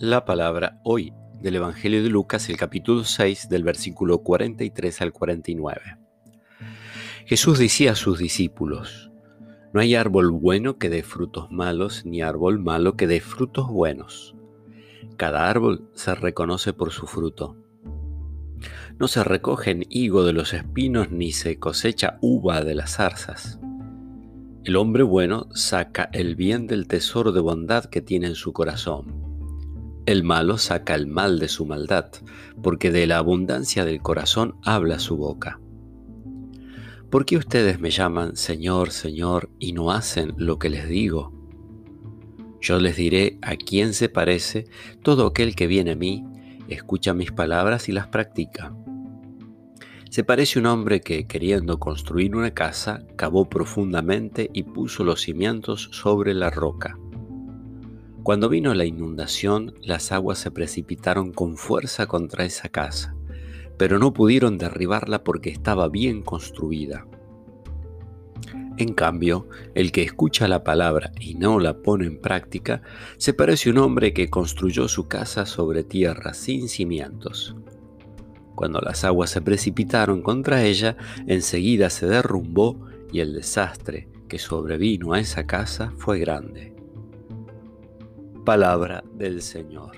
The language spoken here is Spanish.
La palabra hoy del Evangelio de Lucas, el capítulo 6, del versículo 43 al 49. Jesús decía a sus discípulos, No hay árbol bueno que dé frutos malos, ni árbol malo que dé frutos buenos. Cada árbol se reconoce por su fruto. No se recogen higo de los espinos, ni se cosecha uva de las zarzas. El hombre bueno saca el bien del tesoro de bondad que tiene en su corazón el malo saca el mal de su maldad, porque de la abundancia del corazón habla su boca. ¿Por qué ustedes me llaman Señor, Señor y no hacen lo que les digo? Yo les diré a quién se parece todo aquel que viene a mí, escucha mis palabras y las practica. Se parece un hombre que, queriendo construir una casa, cavó profundamente y puso los cimientos sobre la roca. Cuando vino la inundación, las aguas se precipitaron con fuerza contra esa casa, pero no pudieron derribarla porque estaba bien construida. En cambio, el que escucha la palabra y no la pone en práctica, se parece a un hombre que construyó su casa sobre tierra sin cimientos. Cuando las aguas se precipitaron contra ella, enseguida se derrumbó y el desastre que sobrevino a esa casa fue grande palabra del Señor.